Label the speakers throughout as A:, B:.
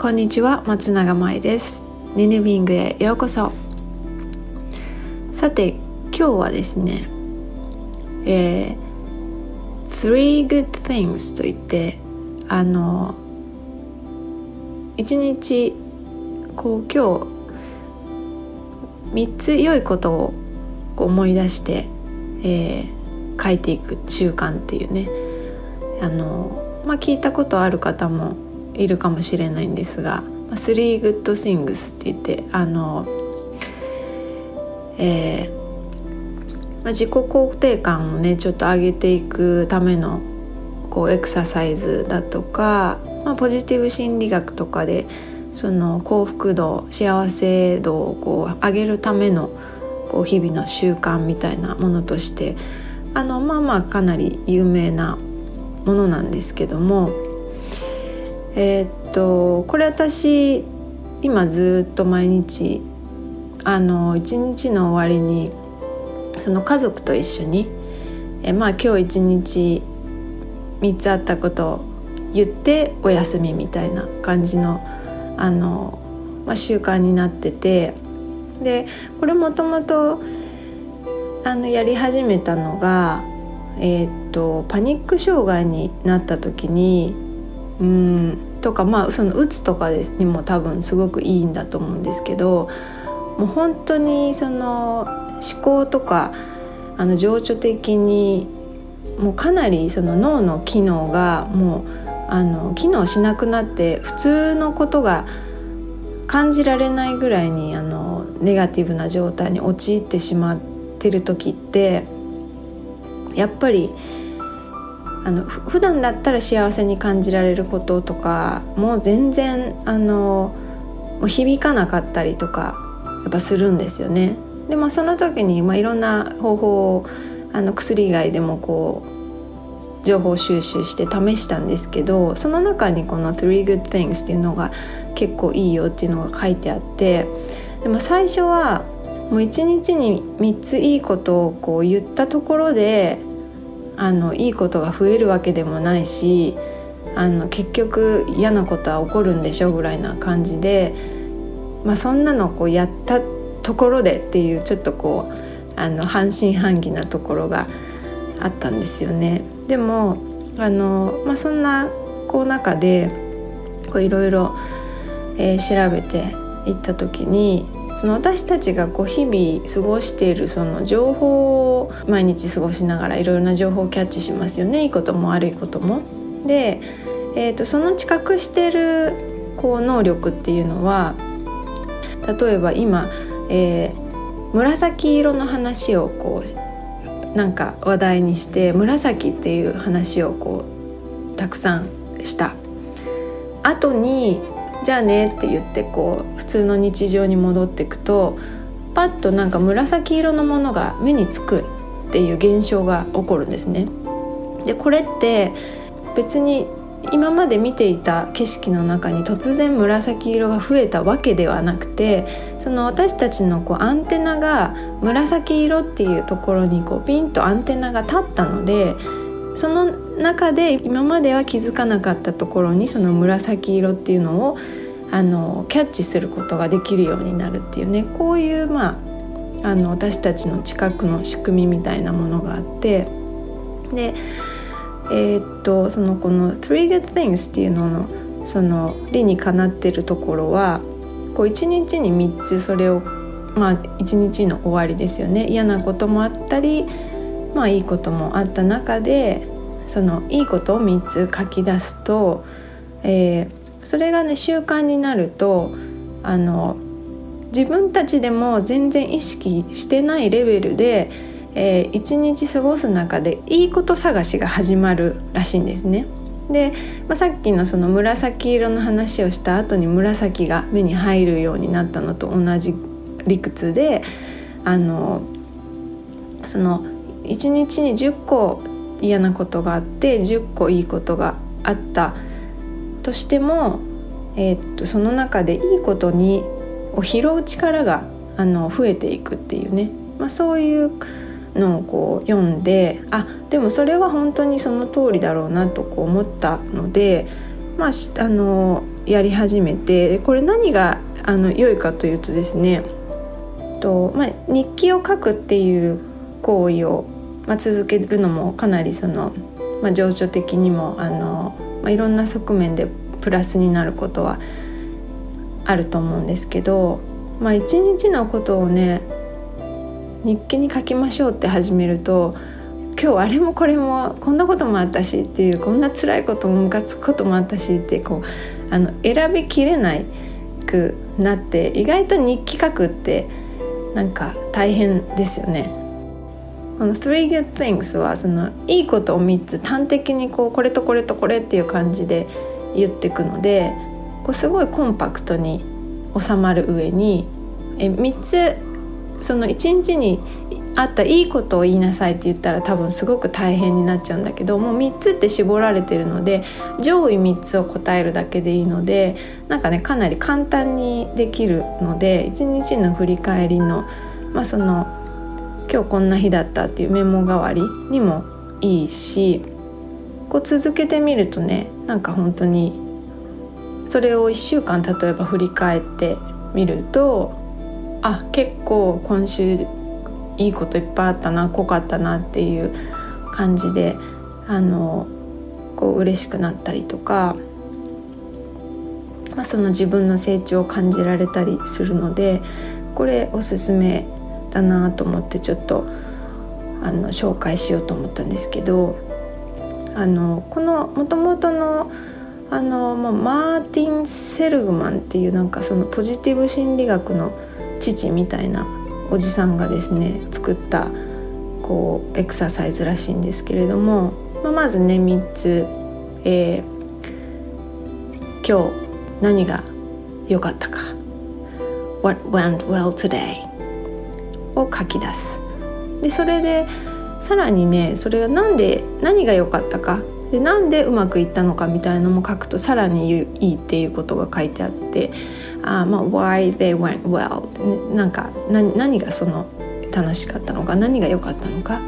A: こんにちは松永舞です。ニネビングへようこそ。さて今日はですねえー、Three Good Things といってあの一日こう今日3つ良いことを思い出して、えー、書いていく習慣っていうね。あの、まあ、聞いたことある方もいるかもしれないんですが「Three Good Things」って言ってあの、えーまあ、自己肯定感をねちょっと上げていくためのこうエクササイズだとか、まあ、ポジティブ心理学とかでその幸福度幸せ度をこう上げるためのこう日々の習慣みたいなものとしてあのまあまあかなり有名なものなんですけどもえー、っとこれ私今ずっと毎日あの一日の終わりにその家族と一緒にえまあ今日一日3つあったことを言ってお休みみたいな感じのあの、まあ、習慣になっててでこれもともとあのやり始めたのが、えー、っとパニック障害になった時にうん。とかまあそのうつとかにも多分すごくいいんだと思うんですけどもう本当にその思考とかあの情緒的にもうかなりその脳の機能がもうあの機能しなくなって普通のことが感じられないぐらいにあのネガティブな状態に陥ってしまってる時ってやっぱりあの普段だったら幸せに感じられることとかもう全然あのもう響かなかったりとかやっぱするんですよね。でまあその時に、まあ、いろんな方法をあの薬以外でもこう情報収集して試したんですけどその中にこの「Three Good Things」っていうのが結構いいよっていうのが書いてあってでも最初はもう一日に3ついいことをこう言ったところであのいいことが増えるわけでもないしあの結局嫌なことは起こるんでしょぐらいな感じで、まあ、そんなのこうやったところでっていうちょっとこうあの半信半疑なところがあったんですよね。でもあの、まあ、そんなこう中でいろいろ調べていった時にその私たちがこう日々過ごしているその情報を毎日過ごしながらいろいろな情報をキャッチしますよねいいことも悪いことも。で、えーと、その知覚してるこう能力っていうのは例えば今、えー、紫色の話をこうなんか話題にして紫っていう話をこうたくさんした後にじゃあねって言ってこう普通の日常に戻っていくとパッとなんか紫色のものが目につくっていう現象が起こるんですね。でこれって別に今まで見ていた景色の中に突然紫色が増えたわけではなくてその私たちのこうアンテナが紫色っていうところにこうピンとアンテナが立ったのでその中で今までは気づかなかったところにその紫色っていうのをあのキャッチすることができるようになるっていうね。こういうまああの私たちの近くの仕組みみたいなものがあって。でえー、っとそのこの「Three Good Things」っていうののその理にかなってるところはこう1日に3つそれをまあ1日の終わりですよね。嫌なこともあったりまあいいこともあった中でそのいいことを3つ書き出すと、えー、それがね習慣になるとあの自分たちでも全然意識してないレベルで、えー、一日過ごす中でいいこと探しが始まるらしいんですね。で、まあ、さっきのその紫色の話をした後に紫が目に入るようになったのと同じ理屈であのその1日に10個嫌なことがあって10個いいことがあったとしても、えー、っとその中でいいことにを拾う力があの増えていくっていうね、まあ、そういうのをこう読んであでもそれは本当にその通りだろうなとこう思ったので、まあ、あのやり始めてこれ何があの良いかというとですねと、まあ、日記を書くっていう行為を、まあ、続けるのもかなりその、まあ、情緒的にもあの、まあ、いろんな側面でプラスになることはあると思うんですけど、まあ、一日のことをね日記に書きましょうって始めると今日あれもこれもこんなこともあったしっていうこんな辛いこともムカつくこともあったしってこうあの選びきれないくなって意外と日記書くってなんか大変ですよね。この「Three Good Things は」そのいいことを3つ端的にこうこれとこれとこれっていう感じで言っていくのでこうすごいコンパクトに収まる上にえ3つその1日にあったいいことを言いなさいって言ったら多分すごく大変になっちゃうんだけどもう3つって絞られてるので上位3つを答えるだけでいいのでなんかねかなり簡単にできるので1日の振り返りのまあその今日こんな日だったっていうメモ代わりにもいいしこう続けてみるとねなんか本当にそれを1週間例えば振り返ってみるとあ結構今週いいこといっぱいあったな濃かったなっていう感じであのこう嬉しくなったりとか、まあ、その自分の成長を感じられたりするのでこれおすすめだなと思ってちょっとあの紹介しようと思ったんですけどあのこのもともとのあの、まあ、マーティン・セルグマンっていうなんかそのポジティブ心理学の父みたいなおじさんがですね作ったこうエクササイズらしいんですけれども、まあ、まずね3つ、えー、今日何が良かったか。What went well today? を書き出す。でそれでさらにねそれが何で何が良かったか。でなんでうまくいったのかみたいなのも書くとさらにいいっていうことが書いてあって。あまあ why they went well ってね。なんか何がその楽しかったのか。何が良かったのか。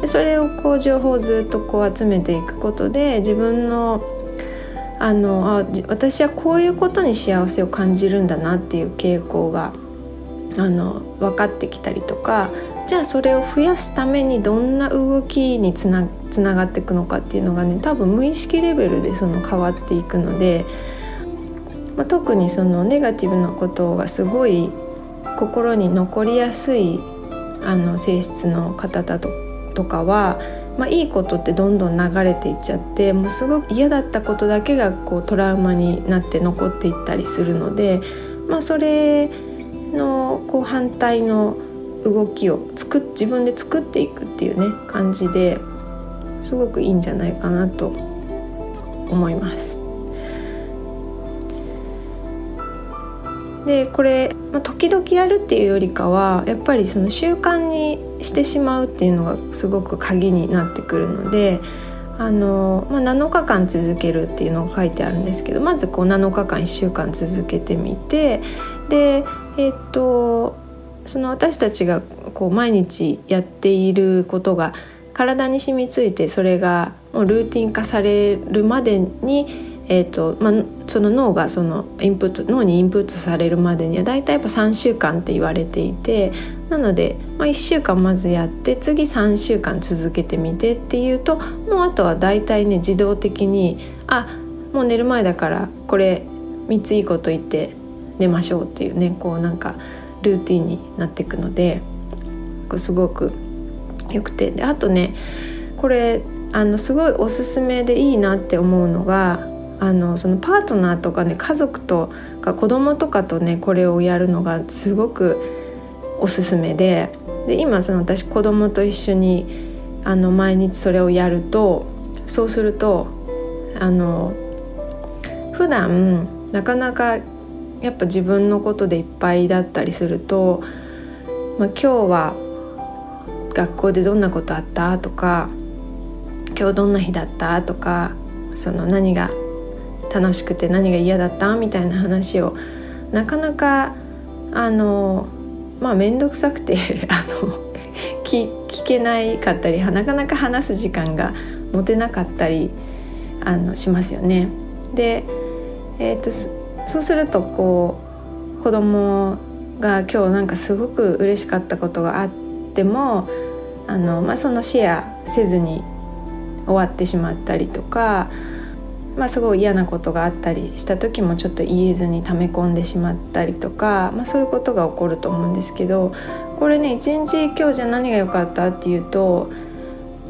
A: でそれをこう情報をずっとこう集めていくことで自分のあのあ私はこういうことに幸せを感じるんだなっていう傾向があの分かってきたりとかじゃあそれを増やすためにどんな動きにつなつながっていくのかっていうのがね多分無意識レベルでその変わっていくのでまあ、特にそのネガティブなことがすごい心に残りやすいあの性質の方だととかは、まあ、いいことってどんどん流れていっちゃってもうすごく嫌だったことだけがこうトラウマになって残っていったりするので、まあ、それのこう反対の動きを作自分で作っていくっていうね感じですごくいいんじゃないかなと思います。でこれ、まあ、時々やるっていうよりかはやっぱりその習慣にしてしまうっていうのがすごく鍵になってくるのであの、まあ、7日間続けるっていうのが書いてあるんですけどまずこう7日間1週間続けてみてでえっ、とその私たちがこう毎日やっていることが体に染みついてそれがもうルーティン化されるまでにえーとまあ、その脳がそのインプット脳にインプットされるまでには大体やっぱ3週間って言われていてなので、まあ、1週間まずやって次3週間続けてみてっていうともうあとは大体ね自動的にあもう寝る前だからこれ3ついいこと言って寝ましょうっていうねこうなんかルーティンになっていくのですごくよくて。であとねこれあのすごいおすすめでいいなって思うのがあのそのパートナーとかね家族とか子供とかとねこれをやるのがすごくおすすめでで今その私子供と一緒にあの毎日それをやるとそうするとあの普段なかなかやっぱ自分のことでいっぱいだったりすると、まあ、今日は学校でどんなことあったとか今日どんな日だったとかその何が楽しくて何が嫌だったみたいな話をなかなかあのまあ面倒くさくて あの聞けないかったりなかなか話す時間が持てなかったりあのしますよね。で、えーと、そうするとこう子供が今日なんかすごく嬉しかったことがあってもあの、まあ、そのシェアせずに終わってしまったりとか、まあ、すごい嫌なことがあったりした時もちょっと言えずに溜め込んでしまったりとか、まあ、そういうことが起こると思うんですけどこれね一日今日じゃ何が良かったっていうと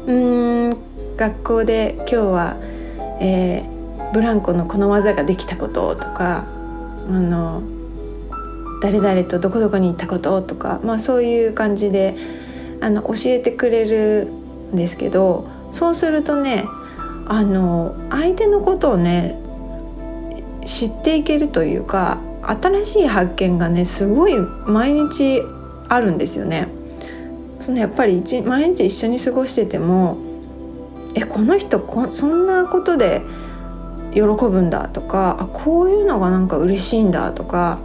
A: うーん学校で今日は、えー、ブランコのこの技ができたこととかあの誰々とどこどこに行ったこととか、まあ、そういう感じであの教えてくれるんですけどそうするとねあの相手のことをね知っていけるというか新しい発見がねすごい毎日あるんですよね。そのやっぱり毎日一緒に過ごしててもえこの人こそんなことで喜ぶんだとかあこういうのがなんか嬉しいんだとか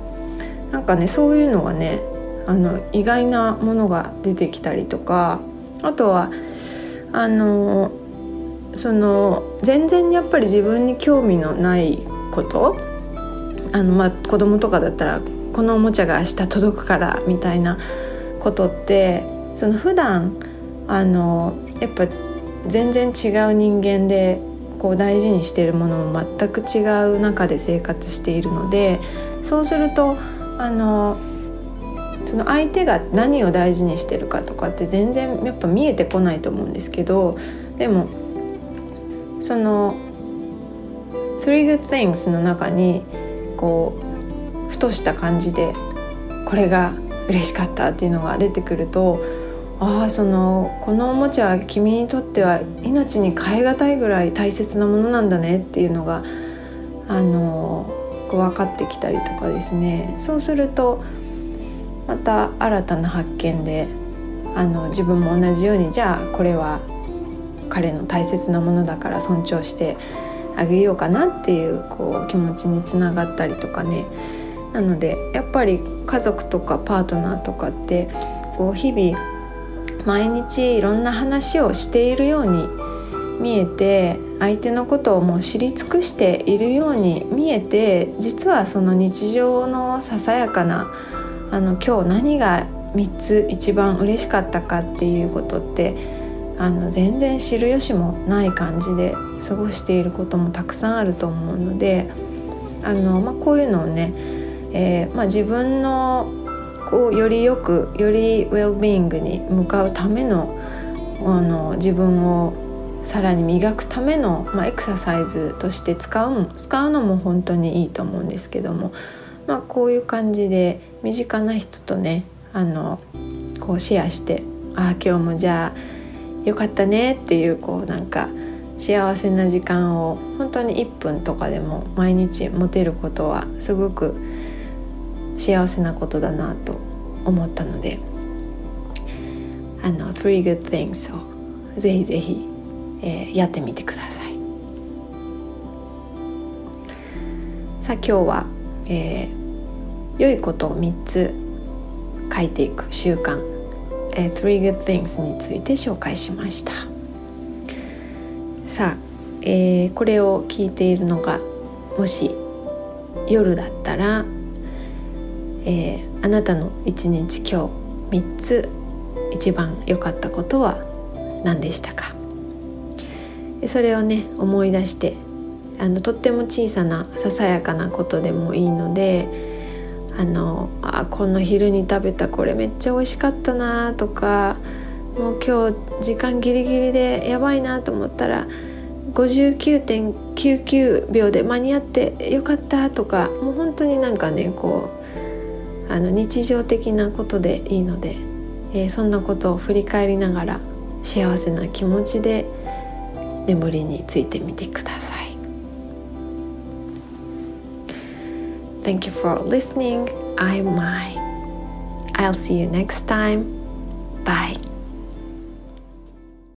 A: なんかねそういうのがねあの意外なものが出てきたりとかあとはあのその全然やっぱり自分に興味のないことあのまあ子供とかだったらこのおもちゃが明日届くからみたいなことってその普段あのやっぱ全然違う人間でこう大事にしているものも全く違う中で生活しているのでそうするとあのその相手が何を大事にしてるかとかって全然やっぱ見えてこないと思うんですけどでもその「Three Good Things」の中にこうふとした感じでこれが嬉しかったっていうのが出てくるとああそのこのおもちゃは君にとっては命に代え難いぐらい大切なものなんだねっていうのがあのこう分かってきたりとかですね。そうするとまた新たな発見であの自分も同じようにじゃあこれは彼の大切なものだから尊重してあげようかなっていうこう気持ちにつながったりとかね。なのでやっぱり家族とかパートナーとかってこう日々毎日いろんな話をしているように見えて相手のことをもう知り尽くしているように見えて実はその日常のささやかなあの今日何が3つ一番嬉しかったかっていうことってあの全然知る由もない感じで過ごしていることもたくさんあると思うのであの、まあ、こういうのをね、えーまあ、自分のこうよりよくよりウェルビーイングに向かうためのあの自分をさらに磨くための、まあ、エクササイズとして使う使うのも本当にいいと思うんですけども、まあ、こういう感じで身近な人とねあのこうシェアして「ああ今日もじゃあよかったね」っていうこうなんか幸せな時間を本当に1分とかでも毎日持てることはすごく幸せなことだなと思ったのであの「Three Good Things」をぜひぜひ、えー、やってみてください。さあ今日は、えー、良いことを3つ書いていく習慣「えー、Three Good Things」について紹介しました。さあ、えー、これを聞いているのがもし夜だったらえー、あなたの一日今日3つ一番良かったことは何でしたか？それをね思い出してあのとっても小さなささやかなことでもいいのであのあこの昼に食べたこれめっちゃ美味しかったなとかもう今日時間ギリギリでやばいなと思ったら59.99秒で間に合ってよかったとかもう本当になんかねこうあの日常的なことでいいので、えー、そんなことを振り返りながら幸せな気持ちで眠りについてみてください。Thank you for listening. I'm Mai. I'll see you next time. Bye.